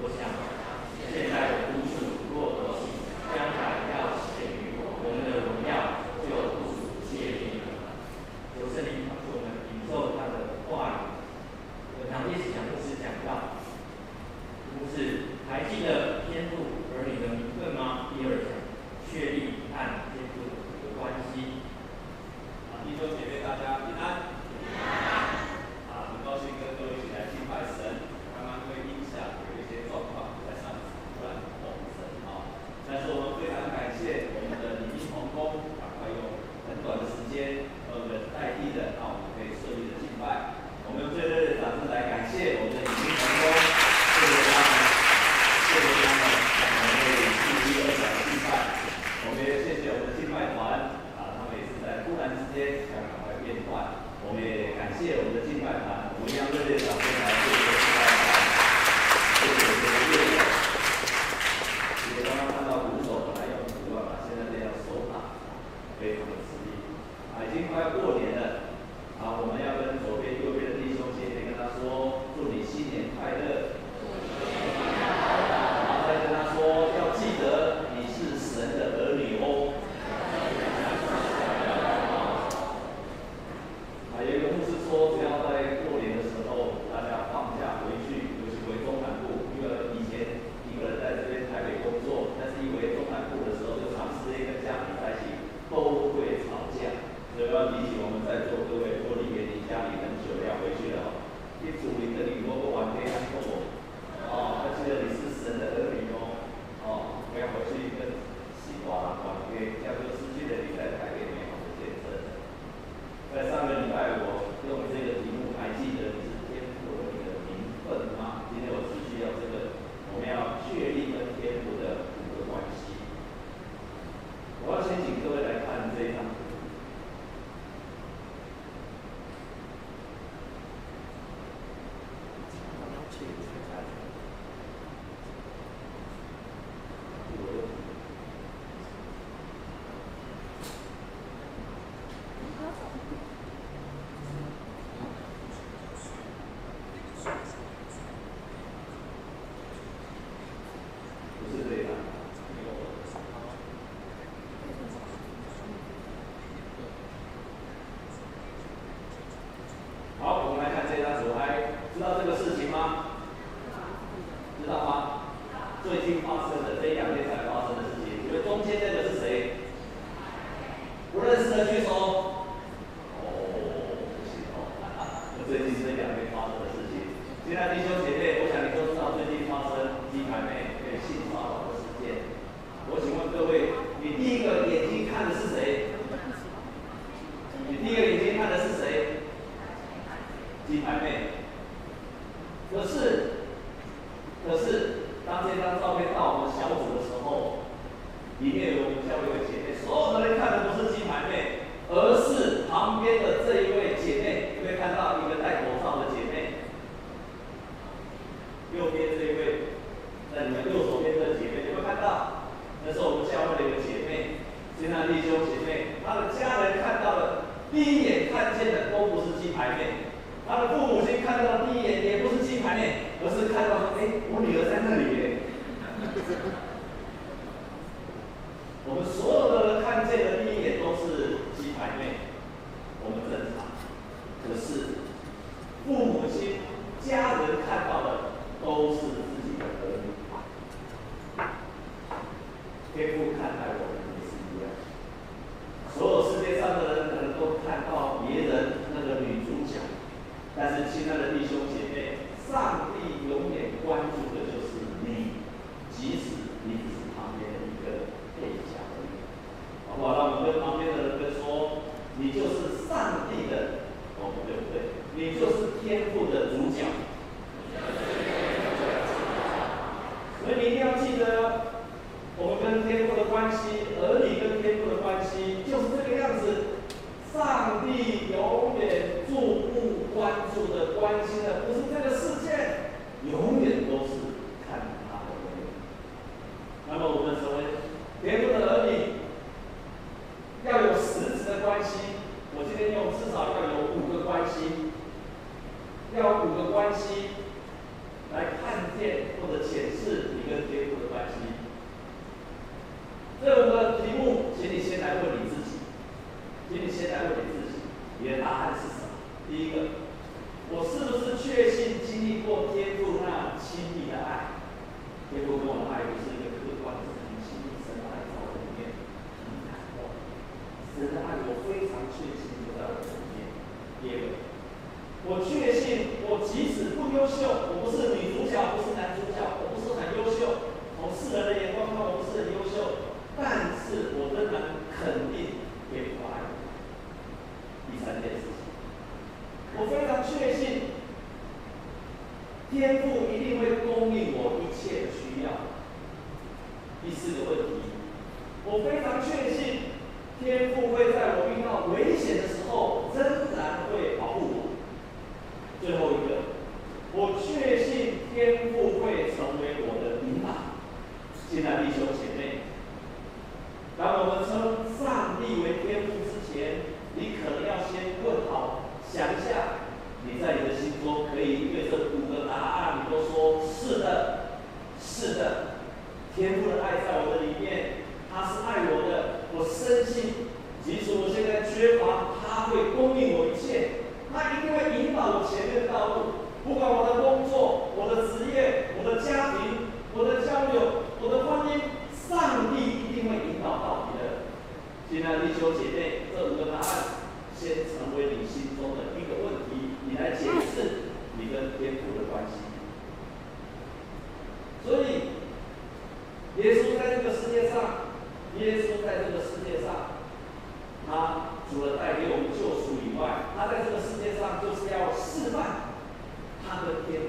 我想，现在的督促若得行，将来要显于我，我们的荣耀就不属谢力了。求圣灵帮助我们领受他的话语。我常一直讲牧师讲到，不是还记得天父儿女的名分吗？第二讲，确立和天父的关系。啊，弟兄姐妹，大家平安。要五个关系天赋一定会供应我一切的需要。第四个问题我非常确信天赋会在我遇到危险的时候我姐妹这五个答案，先成为你心中的一个问题，你来解释你跟天父的关系。所以，耶稣在这个世界上，耶稣在这个世界上，他除了带给我们救赎以外，他在这个世界上就是要示范他的天。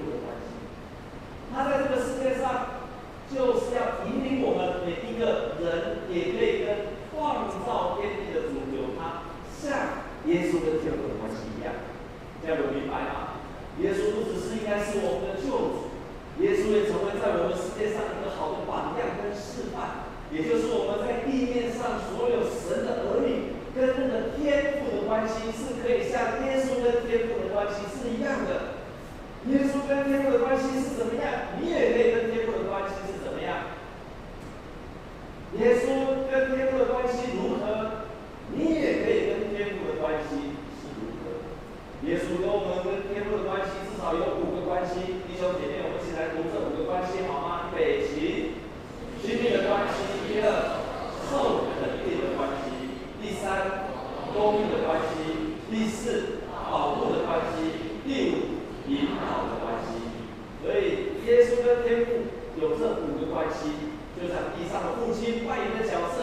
也就是我们在地面上所有神的儿女跟那个天父的关系，是可以像耶稣跟天父的关系是一样的。耶稣跟天父的关系是怎么样？你也可以跟天父的关系是怎么样？耶稣跟天父的关系如何？你也可以跟天父的关系是如何？耶稣跟我们跟天父的关系至少有五个关系，弟兄姐妹，我们一起来读这五个关系好吗？四，保护的关系；第五，引导的关系。所以，耶稣跟天父有这五个关系，就像地上的父亲扮演的角色。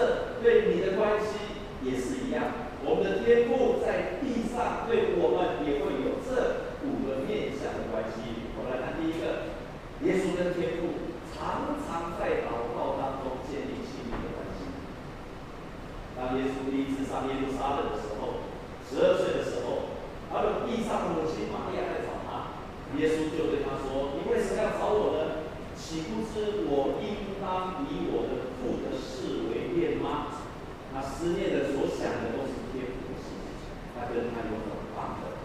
是我应当以我的父的事为念吗？他思念的所想的都是天父的事，他跟他有很大的。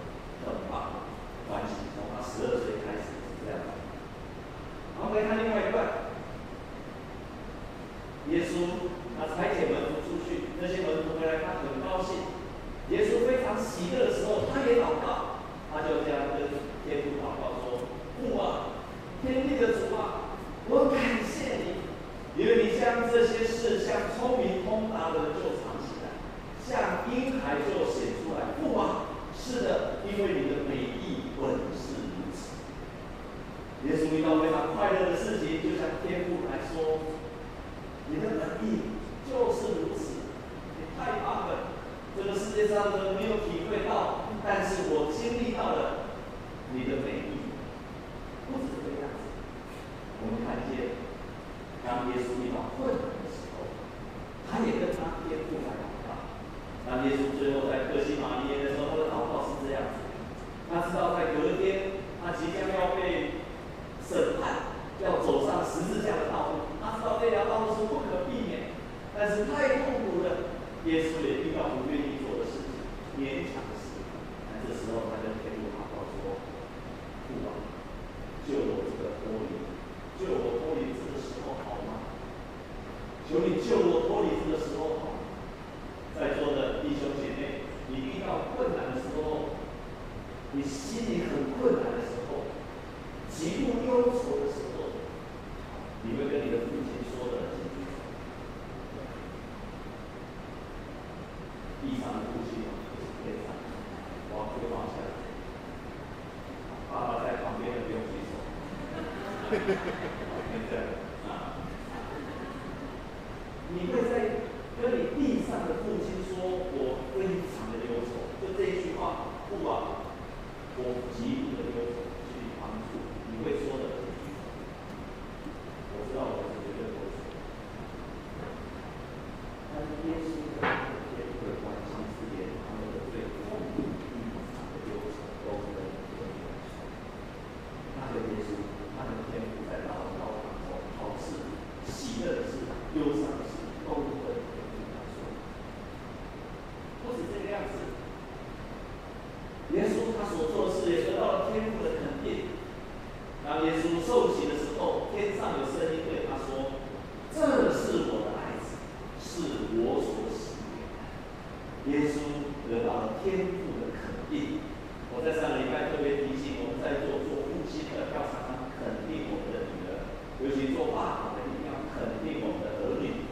Thank you. 耶稣得到了天赋的肯定，我在上礼拜特别提醒我们在做做父亲的调查，肯定我们的女儿，尤其做爸爸的也要肯定我们的儿女。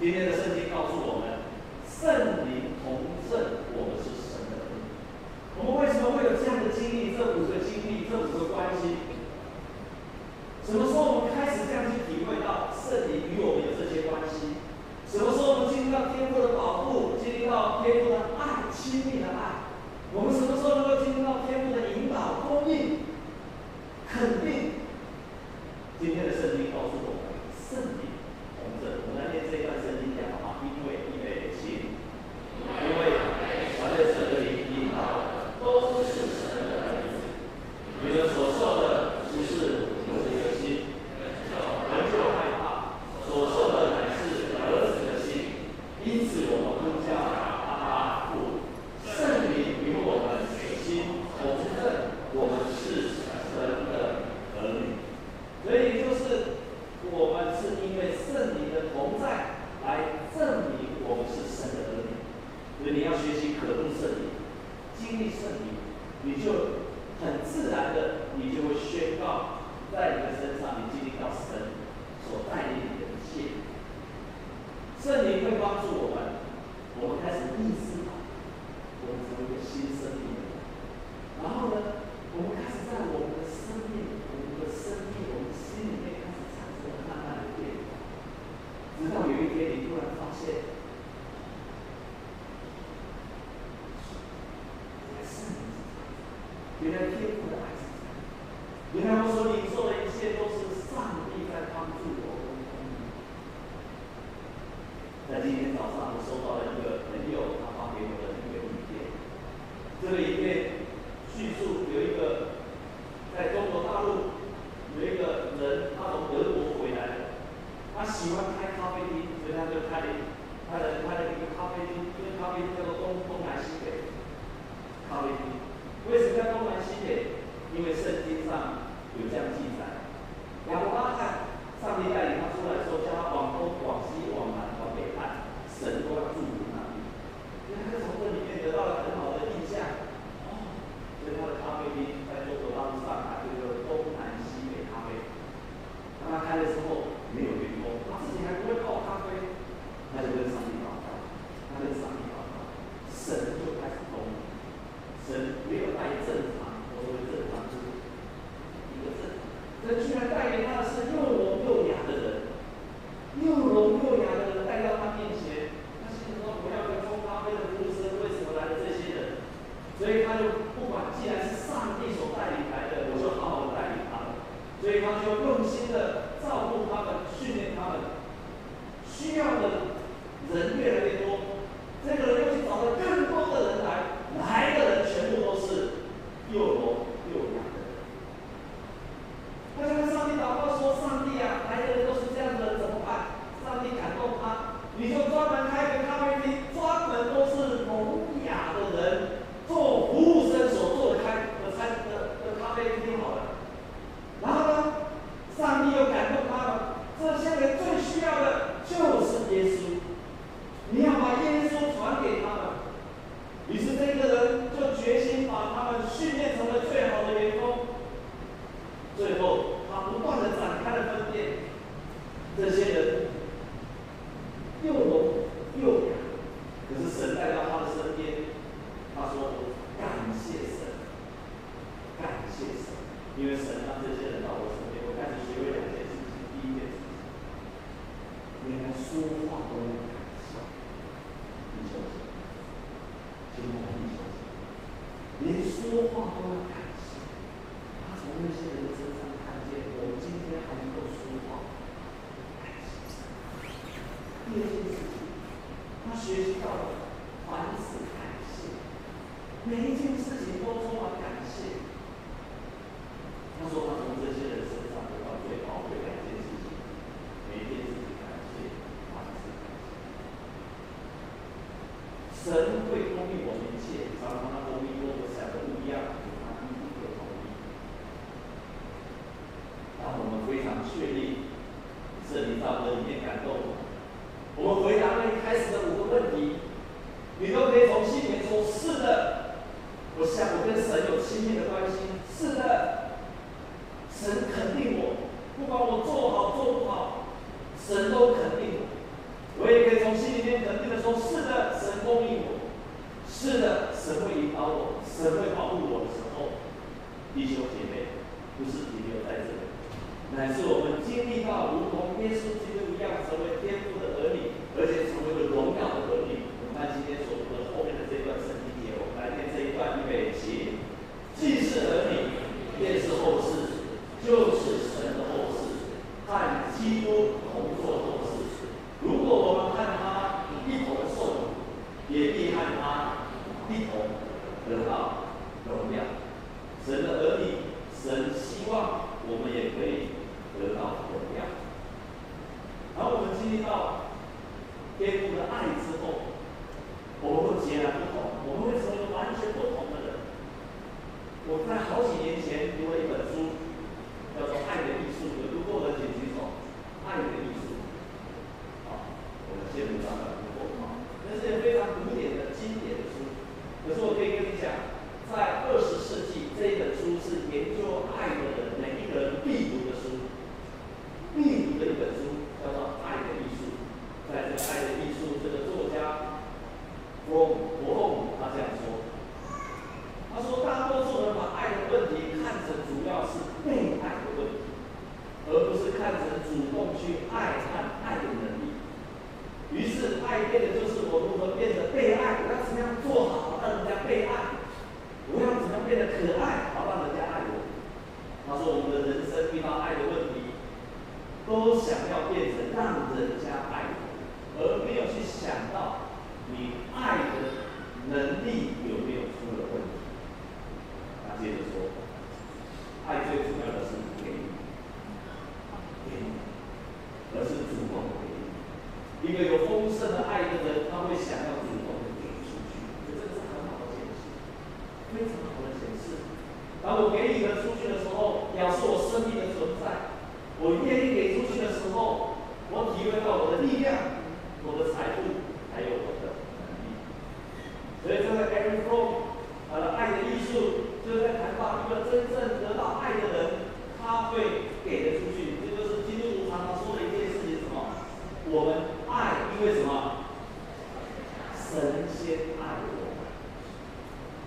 今天的圣经告诉我们圣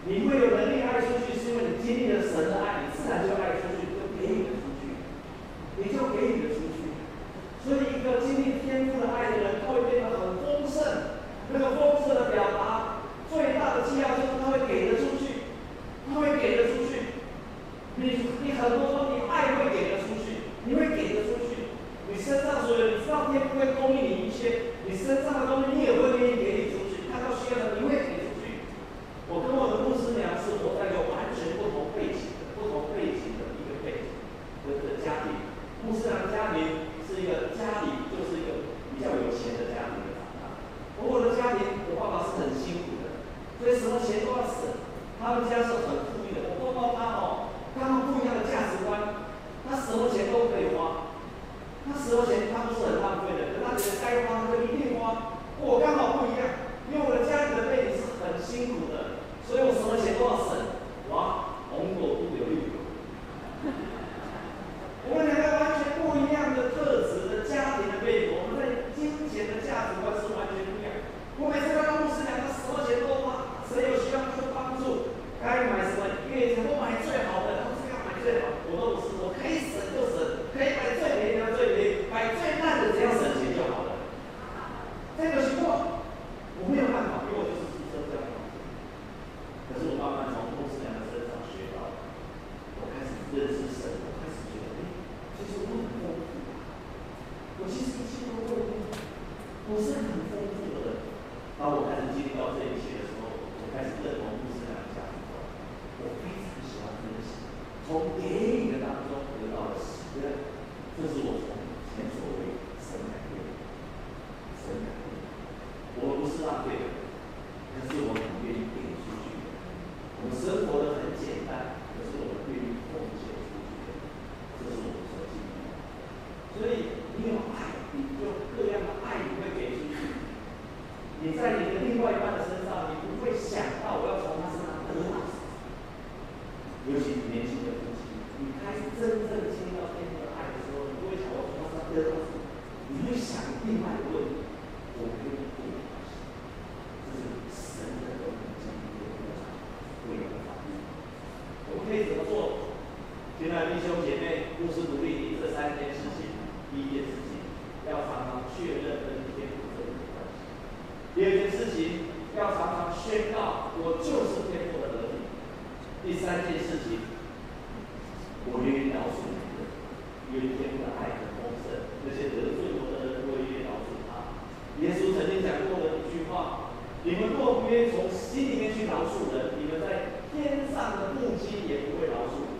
你会有能力爱出去是因为你经历了神的爱你自然就爱十钱他都是很浪费的，可他觉得该花就一定花，我刚好不一样，因为我的家里的背景是很辛苦的，所以我。到的，这是我从前所未神来的，神来的，我们不是浪费。第三件事情，我愿意饶恕你们，因为天父的爱很丰盛，那些得罪我的人，我愿意饶恕他。耶稣曾经讲过的一句话，你们若不愿意从心里面去饶恕人，你们在天上的父击也不会饶恕你。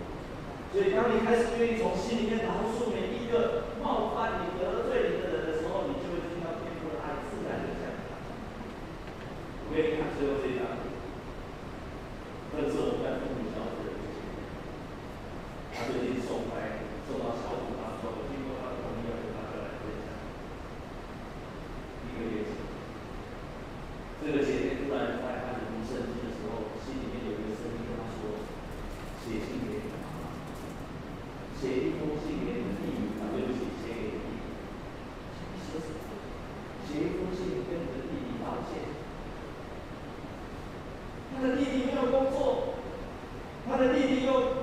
所以当你开始愿意从心里面饶恕人。他的弟弟没有工作他的弟弟又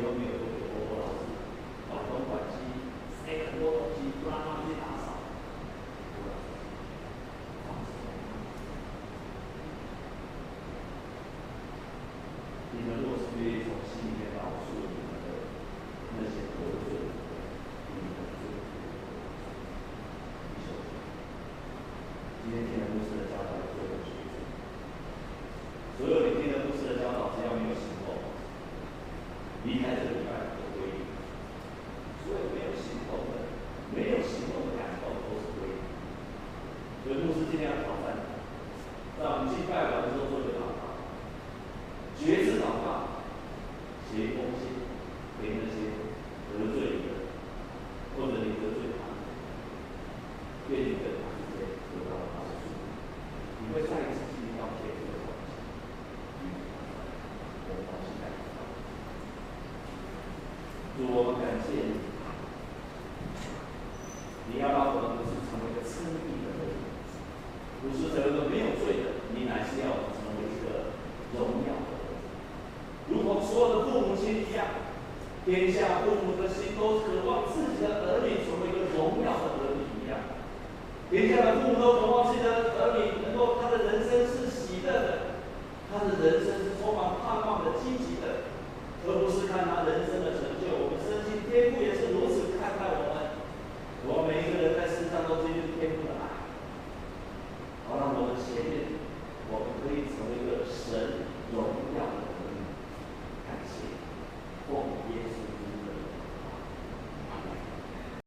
Thank you. 我